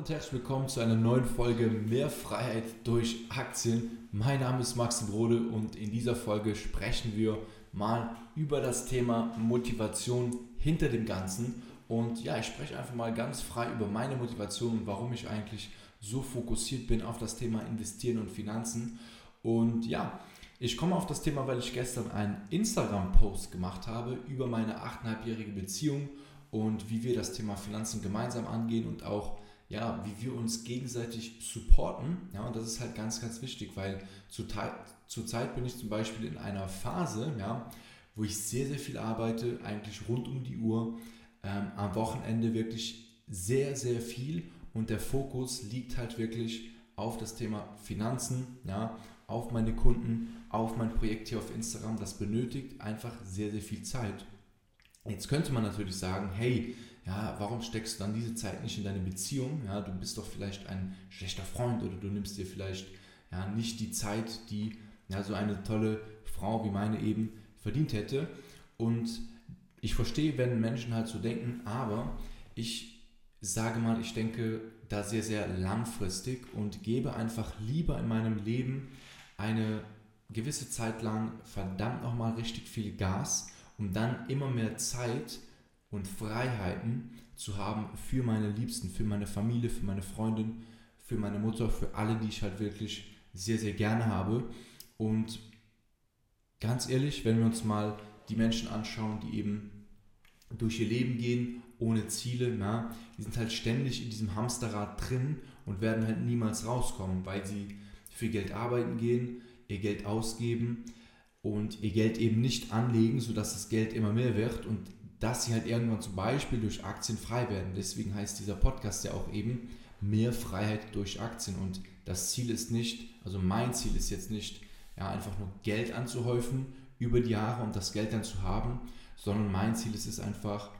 und herzlich willkommen zu einer neuen Folge Mehr Freiheit durch Aktien. Mein Name ist Max Brode und in dieser Folge sprechen wir mal über das Thema Motivation hinter dem Ganzen. Und ja, ich spreche einfach mal ganz frei über meine Motivation und warum ich eigentlich so fokussiert bin auf das Thema Investieren und Finanzen. Und ja, ich komme auf das Thema, weil ich gestern einen Instagram-Post gemacht habe über meine 8,5-jährige Beziehung und wie wir das Thema Finanzen gemeinsam angehen und auch ja, wie wir uns gegenseitig supporten. Ja, und das ist halt ganz, ganz wichtig, weil zurzeit zu bin ich zum Beispiel in einer Phase, ja, wo ich sehr, sehr viel arbeite, eigentlich rund um die Uhr, ähm, am Wochenende wirklich sehr, sehr viel und der Fokus liegt halt wirklich auf das Thema Finanzen, ja, auf meine Kunden, auf mein Projekt hier auf Instagram. Das benötigt einfach sehr, sehr viel Zeit. Jetzt könnte man natürlich sagen, hey, ja, warum steckst du dann diese Zeit nicht in deine Beziehung? Ja, du bist doch vielleicht ein schlechter Freund oder du nimmst dir vielleicht ja, nicht die Zeit, die ja, so eine tolle Frau wie meine eben verdient hätte. Und ich verstehe, wenn Menschen halt so denken, aber ich sage mal, ich denke da sehr, sehr langfristig und gebe einfach lieber in meinem Leben eine gewisse Zeit lang verdammt nochmal richtig viel Gas um dann immer mehr Zeit und Freiheiten zu haben für meine Liebsten, für meine Familie, für meine Freundin, für meine Mutter, für alle, die ich halt wirklich sehr, sehr gerne habe. Und ganz ehrlich, wenn wir uns mal die Menschen anschauen, die eben durch ihr Leben gehen, ohne Ziele, na, die sind halt ständig in diesem Hamsterrad drin und werden halt niemals rauskommen, weil sie für Geld arbeiten gehen, ihr Geld ausgeben, und ihr Geld eben nicht anlegen, sodass das Geld immer mehr wird und dass sie halt irgendwann zum Beispiel durch Aktien frei werden. Deswegen heißt dieser Podcast ja auch eben mehr Freiheit durch Aktien. Und das Ziel ist nicht, also mein Ziel ist jetzt nicht, ja, einfach nur Geld anzuhäufen über die Jahre und das Geld dann zu haben, sondern mein Ziel ist es einfach,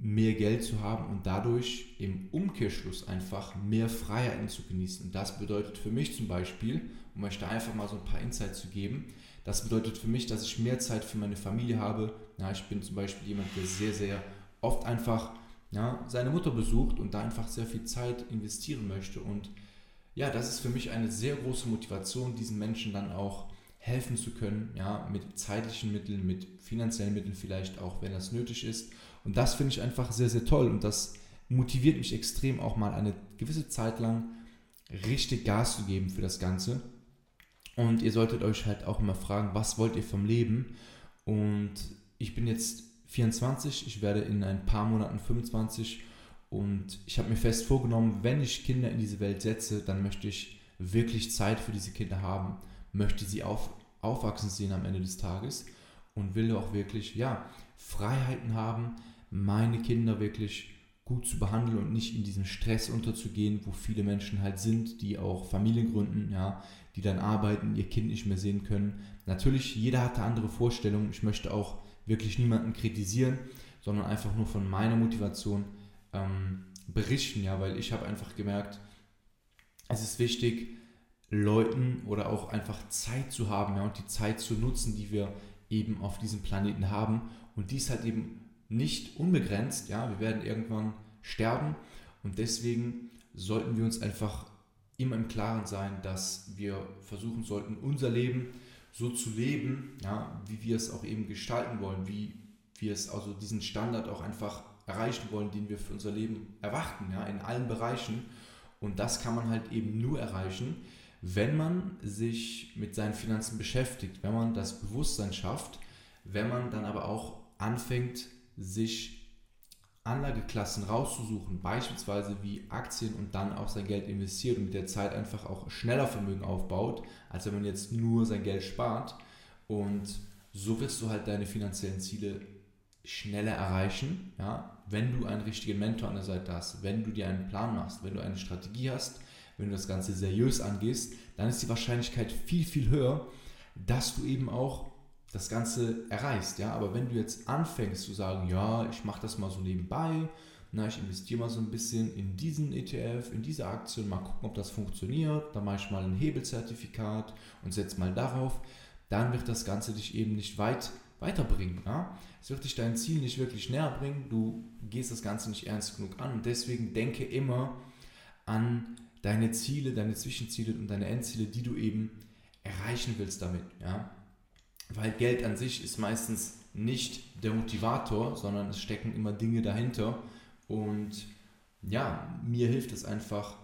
mehr Geld zu haben und dadurch im Umkehrschluss einfach mehr Freiheiten zu genießen. Und das bedeutet für mich zum Beispiel, um euch da einfach mal so ein paar Insights zu geben, das bedeutet für mich, dass ich mehr Zeit für meine Familie habe. Ja, ich bin zum Beispiel jemand, der sehr, sehr oft einfach ja, seine Mutter besucht und da einfach sehr viel Zeit investieren möchte. Und ja, das ist für mich eine sehr große Motivation, diesen Menschen dann auch helfen zu können, ja, mit zeitlichen Mitteln, mit finanziellen Mitteln vielleicht auch, wenn das nötig ist. Und das finde ich einfach sehr, sehr toll und das motiviert mich extrem auch mal eine gewisse Zeit lang richtig Gas zu geben für das Ganze. Und ihr solltet euch halt auch immer fragen, was wollt ihr vom Leben? Und ich bin jetzt 24, ich werde in ein paar Monaten 25 und ich habe mir fest vorgenommen, wenn ich Kinder in diese Welt setze, dann möchte ich wirklich Zeit für diese Kinder haben, möchte sie auf, aufwachsen sehen am Ende des Tages und will auch wirklich, ja, Freiheiten haben, meine Kinder wirklich gut zu behandeln und nicht in diesen Stress unterzugehen, wo viele Menschen halt sind, die auch Familien gründen, ja, die dann arbeiten, ihr Kind nicht mehr sehen können. Natürlich, jeder hat da andere Vorstellungen. Ich möchte auch wirklich niemanden kritisieren, sondern einfach nur von meiner Motivation ähm, berichten, ja, weil ich habe einfach gemerkt, es ist wichtig, Leuten oder auch einfach Zeit zu haben, ja, und die Zeit zu nutzen, die wir eben auf diesem Planeten haben. Und dies halt eben nicht unbegrenzt, ja, wir werden irgendwann sterben und deswegen sollten wir uns einfach immer im Klaren sein, dass wir versuchen sollten, unser Leben so zu leben, ja, wie wir es auch eben gestalten wollen, wie wir es also diesen Standard auch einfach erreichen wollen, den wir für unser Leben erwarten, ja, in allen Bereichen. Und das kann man halt eben nur erreichen, wenn man sich mit seinen Finanzen beschäftigt, wenn man das Bewusstsein schafft, wenn man dann aber auch anfängt, sich Anlageklassen rauszusuchen, beispielsweise wie Aktien und dann auch sein Geld investiert und mit der Zeit einfach auch schneller Vermögen aufbaut, als wenn man jetzt nur sein Geld spart. Und so wirst du halt deine finanziellen Ziele schneller erreichen, ja, wenn du einen richtigen Mentor an der Seite hast, wenn du dir einen Plan machst, wenn du eine Strategie hast, wenn du das Ganze seriös angehst, dann ist die Wahrscheinlichkeit viel, viel höher, dass du eben auch das Ganze erreichst. Ja? Aber wenn du jetzt anfängst zu sagen, ja, ich mache das mal so nebenbei, na, ich investiere mal so ein bisschen in diesen ETF, in diese Aktien, mal gucken, ob das funktioniert, dann mache ich mal ein Hebelzertifikat und setze mal darauf, dann wird das Ganze dich eben nicht weit weiterbringen. Ja? Es wird dich dein Ziel nicht wirklich näher bringen, du gehst das Ganze nicht ernst genug an und deswegen denke immer an deine Ziele, deine Zwischenziele und deine Endziele, die du eben erreichen willst damit. Ja? Weil Geld an sich ist meistens nicht der Motivator, sondern es stecken immer Dinge dahinter. Und ja, mir hilft es einfach,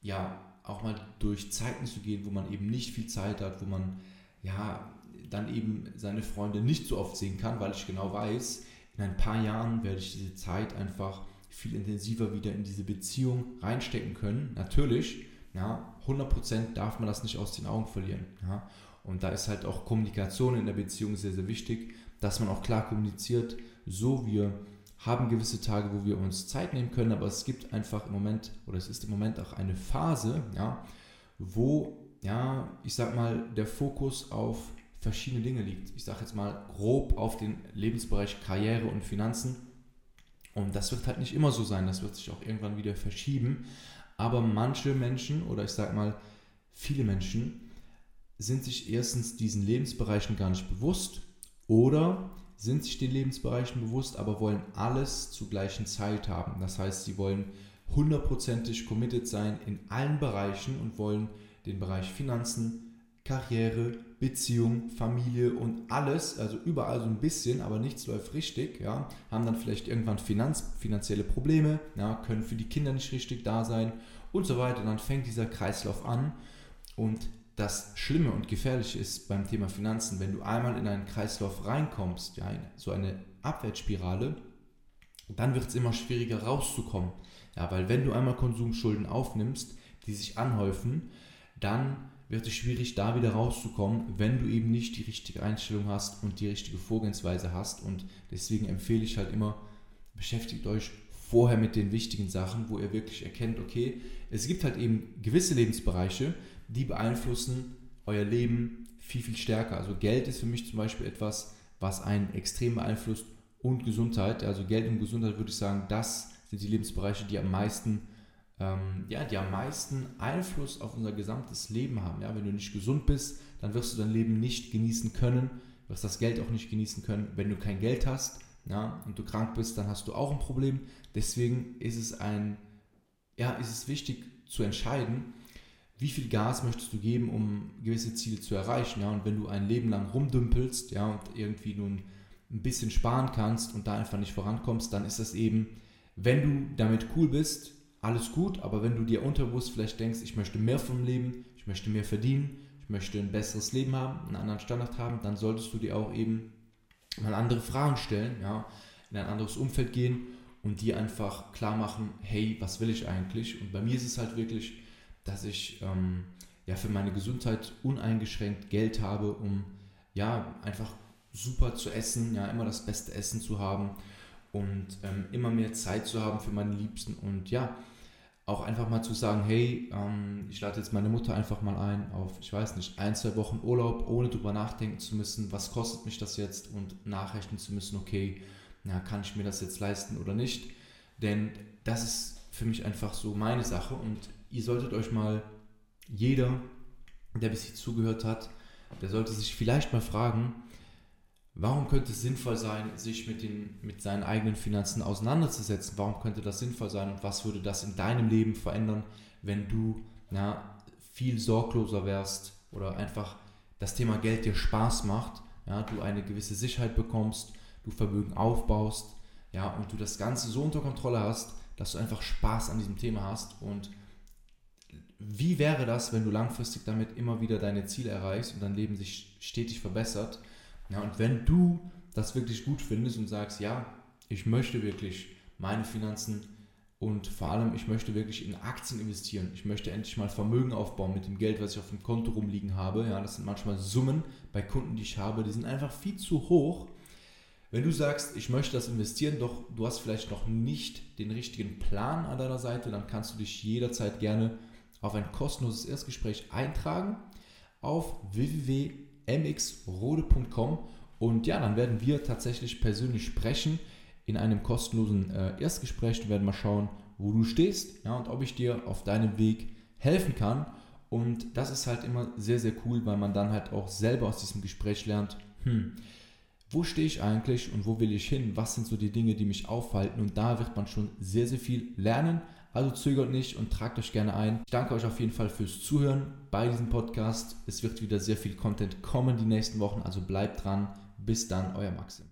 ja, auch mal durch Zeiten zu gehen, wo man eben nicht viel Zeit hat, wo man ja dann eben seine Freunde nicht so oft sehen kann, weil ich genau weiß, in ein paar Jahren werde ich diese Zeit einfach viel intensiver wieder in diese Beziehung reinstecken können. Natürlich, ja, 100% darf man das nicht aus den Augen verlieren. Ja. Und da ist halt auch Kommunikation in der Beziehung sehr, sehr wichtig, dass man auch klar kommuniziert, so wir haben gewisse Tage, wo wir uns Zeit nehmen können, aber es gibt einfach im Moment, oder es ist im Moment auch eine Phase, ja, wo, ja, ich sag mal, der Fokus auf verschiedene Dinge liegt. Ich sage jetzt mal grob auf den Lebensbereich Karriere und Finanzen. Und das wird halt nicht immer so sein, das wird sich auch irgendwann wieder verschieben. Aber manche Menschen, oder ich sage mal viele Menschen, sind sich erstens diesen Lebensbereichen gar nicht bewusst oder sind sich den Lebensbereichen bewusst, aber wollen alles zur gleichen Zeit haben. Das heißt, sie wollen hundertprozentig committed sein in allen Bereichen und wollen den Bereich Finanzen, Karriere, Beziehung, Familie und alles, also überall so ein bisschen, aber nichts läuft richtig, ja, haben dann vielleicht irgendwann Finanz, finanzielle Probleme, ja, können für die Kinder nicht richtig da sein und so weiter. Dann fängt dieser Kreislauf an und das Schlimme und Gefährliche ist beim Thema Finanzen, wenn du einmal in einen Kreislauf reinkommst, ja, so eine Abwärtsspirale, dann wird es immer schwieriger rauszukommen. Ja, weil wenn du einmal Konsumschulden aufnimmst, die sich anhäufen, dann wird es schwierig, da wieder rauszukommen, wenn du eben nicht die richtige Einstellung hast und die richtige Vorgehensweise hast. Und deswegen empfehle ich halt immer, beschäftigt euch vorher mit den wichtigen Sachen, wo ihr wirklich erkennt, okay, es gibt halt eben gewisse Lebensbereiche, die beeinflussen euer Leben viel, viel stärker. Also Geld ist für mich zum Beispiel etwas, was einen extrem beeinflusst und Gesundheit. Also Geld und Gesundheit würde ich sagen, das sind die Lebensbereiche, die am meisten, ähm, ja, die am meisten Einfluss auf unser gesamtes Leben haben. Ja, wenn du nicht gesund bist, dann wirst du dein Leben nicht genießen können, wirst das Geld auch nicht genießen können. Wenn du kein Geld hast ja, und du krank bist, dann hast du auch ein Problem. Deswegen ist es ein, ja, ist es wichtig zu entscheiden, wie viel Gas möchtest du geben, um gewisse Ziele zu erreichen. Ja? Und wenn du ein Leben lang rumdümpelst ja, und irgendwie nun ein bisschen sparen kannst und da einfach nicht vorankommst, dann ist das eben, wenn du damit cool bist, alles gut, aber wenn du dir unterbewusst vielleicht denkst, ich möchte mehr vom Leben, ich möchte mehr verdienen, ich möchte ein besseres Leben haben, einen anderen Standard haben, dann solltest du dir auch eben mal andere Fragen stellen, ja, in ein anderes Umfeld gehen und dir einfach klar machen, hey, was will ich eigentlich? Und bei mir ist es halt wirklich, dass ich ähm, ja für meine Gesundheit uneingeschränkt Geld habe, um ja einfach super zu essen, ja immer das beste Essen zu haben und ähm, immer mehr Zeit zu haben für meine Liebsten und ja auch einfach mal zu sagen, hey, ähm, ich lade jetzt meine Mutter einfach mal ein auf, ich weiß nicht, ein, zwei Wochen Urlaub, ohne drüber nachdenken zu müssen, was kostet mich das jetzt und nachrechnen zu müssen, okay, na, kann ich mir das jetzt leisten oder nicht. Denn das ist für mich einfach so meine Sache und ihr solltet euch mal, jeder, der bis hier zugehört hat, der sollte sich vielleicht mal fragen, warum könnte es sinnvoll sein, sich mit, den, mit seinen eigenen Finanzen auseinanderzusetzen? Warum könnte das sinnvoll sein und was würde das in deinem Leben verändern, wenn du ja, viel sorgloser wärst oder einfach das Thema Geld dir Spaß macht, ja, du eine gewisse Sicherheit bekommst, du Vermögen aufbaust ja, und du das Ganze so unter Kontrolle hast, dass du einfach Spaß an diesem Thema hast und wie wäre das, wenn du langfristig damit immer wieder deine Ziele erreichst und dein Leben sich stetig verbessert? Ja, und wenn du das wirklich gut findest und sagst, ja, ich möchte wirklich meine Finanzen und vor allem, ich möchte wirklich in Aktien investieren. Ich möchte endlich mal Vermögen aufbauen mit dem Geld, was ich auf dem Konto rumliegen habe. Ja, das sind manchmal Summen bei Kunden, die ich habe, die sind einfach viel zu hoch. Wenn du sagst, ich möchte das investieren, doch du hast vielleicht noch nicht den richtigen Plan an deiner Seite, dann kannst du dich jederzeit gerne auf ein kostenloses Erstgespräch eintragen auf www.mxrode.com und ja, dann werden wir tatsächlich persönlich sprechen in einem kostenlosen äh, Erstgespräch. Wir werden mal schauen, wo du stehst ja, und ob ich dir auf deinem Weg helfen kann. Und das ist halt immer sehr, sehr cool, weil man dann halt auch selber aus diesem Gespräch lernt, hm, wo stehe ich eigentlich und wo will ich hin? Was sind so die Dinge, die mich aufhalten? Und da wird man schon sehr, sehr viel lernen, Also zögert nicht und tragt euch gerne ein. Ich danke euch auf jeden Fall fürs Zuhören bei diesem Podcast. Es wird wieder sehr viel Content kommen die nächsten Wochen, also bleibt dran. Bis dann, euer Maxim.